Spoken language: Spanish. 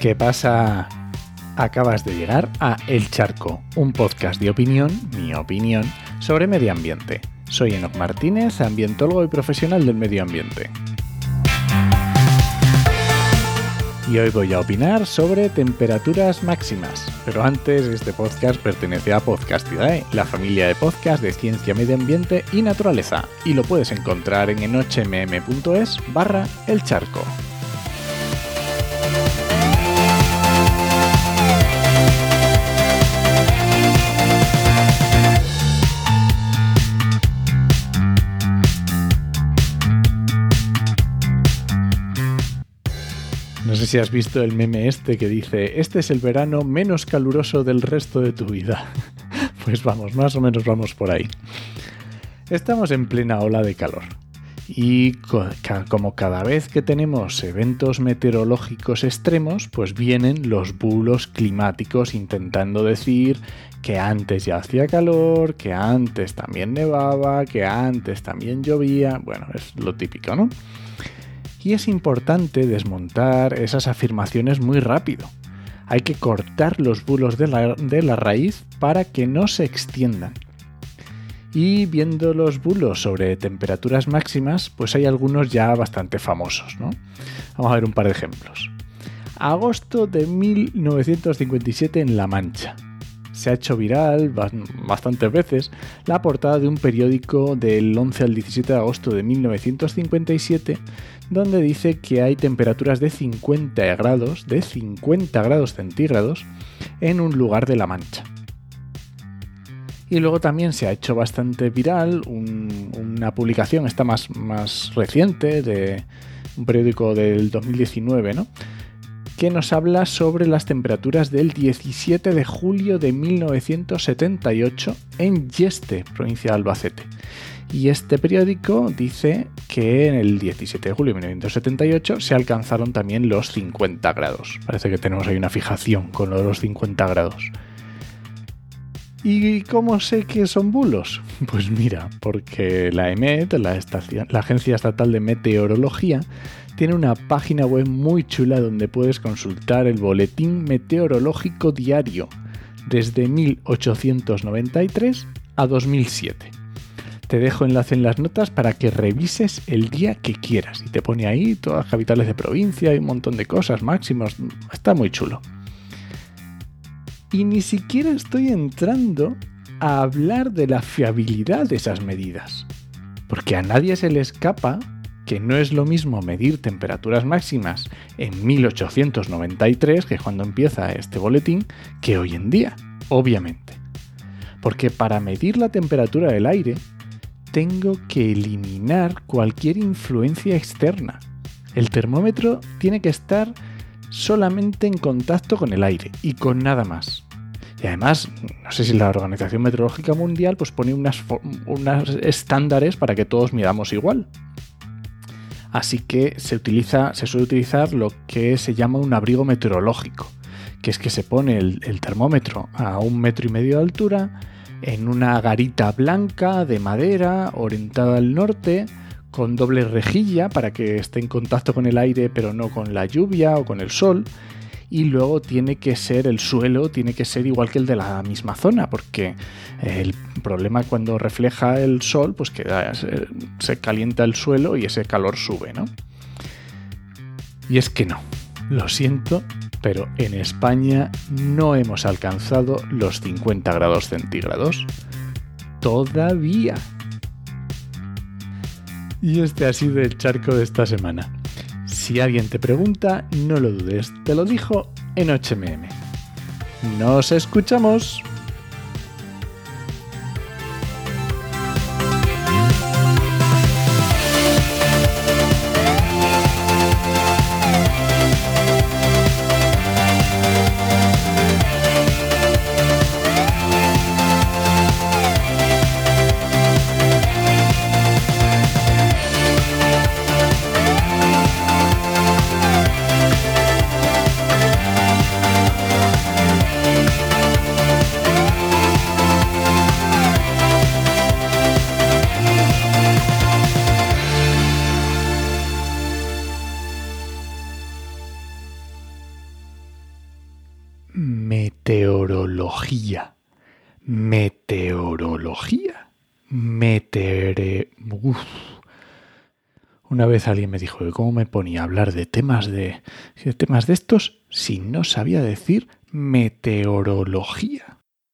¿Qué pasa? Acabas de llegar a El Charco, un podcast de opinión, mi opinión, sobre medio ambiente. Soy Enoc Martínez, ambientólogo y profesional del medio ambiente. Y hoy voy a opinar sobre temperaturas máximas. Pero antes, este podcast pertenece a Podcastidae, la familia de podcast de ciencia, medio ambiente y naturaleza. Y lo puedes encontrar en enochmm.es barra el charco. Si has visto el meme este que dice, este es el verano menos caluroso del resto de tu vida. pues vamos, más o menos vamos por ahí. Estamos en plena ola de calor. Y como cada vez que tenemos eventos meteorológicos extremos, pues vienen los bulos climáticos intentando decir que antes ya hacía calor, que antes también nevaba, que antes también llovía. Bueno, es lo típico, ¿no? Y es importante desmontar esas afirmaciones muy rápido. Hay que cortar los bulos de la, raíz para que no se extiendan. Y viendo los bulos sobre temperaturas máximas, pues hay algunos ya bastante famosos, ¿no? Vamos a ver un par de ejemplos. Agosto de 1957 en La Mancha. Se ha hecho viral bastantes veces la portada de un periódico del 11 al 17 de agosto de 1957 donde dice que hay temperaturas de 50 grados, de 50 grados centígrados, en un lugar de La Mancha. Y luego también se ha hecho bastante viral una publicación, esta más, más reciente, de un periódico del 2019, ¿no? Que nos habla sobre las temperaturas del 17 de julio de 1978 en Yeste, provincia de Albacete. Y este periódico dice que en el 17 de julio de 1978 se alcanzaron también los 50 grados. Parece que tenemos ahí una fijación con los 50 grados. ¿Y cómo sé que son bulos? Pues mira, porque la EMET, la, la Agencia Estatal de Meteorología, tiene una página web muy chula donde puedes consultar el boletín meteorológico diario desde 1893 a 2007. Te dejo enlace en las notas para que revises el día que quieras. Y te pone ahí todas las capitales de provincia y un montón de cosas, máximos. Está muy chulo. Y ni siquiera estoy entrando a hablar de la fiabilidad de esas medidas. Porque a nadie se le escapa que no es lo mismo medir temperaturas máximas en 1893, que es cuando empieza este boletín, que hoy en día, obviamente. Porque para medir la temperatura del aire tengo que eliminar cualquier influencia externa. El termómetro tiene que estar solamente en contacto con el aire y con nada más. Y además, no sé si la Organización Meteorológica Mundial pues pone unas, unas estándares para que todos midamos igual. Así que se, utiliza, se suele utilizar lo que se llama un abrigo meteorológico, que es que se pone el termómetro a un metro y medio de altura, en una garita blanca de madera orientada al norte, con doble rejilla para que esté en contacto con el aire pero no con la lluvia o con el sol. Y luego tiene que ser el suelo, tiene que ser igual que el de la misma zona, porque el problema cuando refleja el sol, pues que se calienta el suelo y ese calor sube, ¿no? Y es que no, lo siento, pero en España no hemos alcanzado los 50 grados centígrados. Todavía. Y este ha sido el charco de esta semana. Si alguien te pregunta, no lo dudes, te lo dijo en HMM. Nos escuchamos. Meteorología. Meteorología. Meteore... Una vez alguien me dijo que cómo me ponía a hablar de temas de, de temas de estos si no sabía decir meteorología.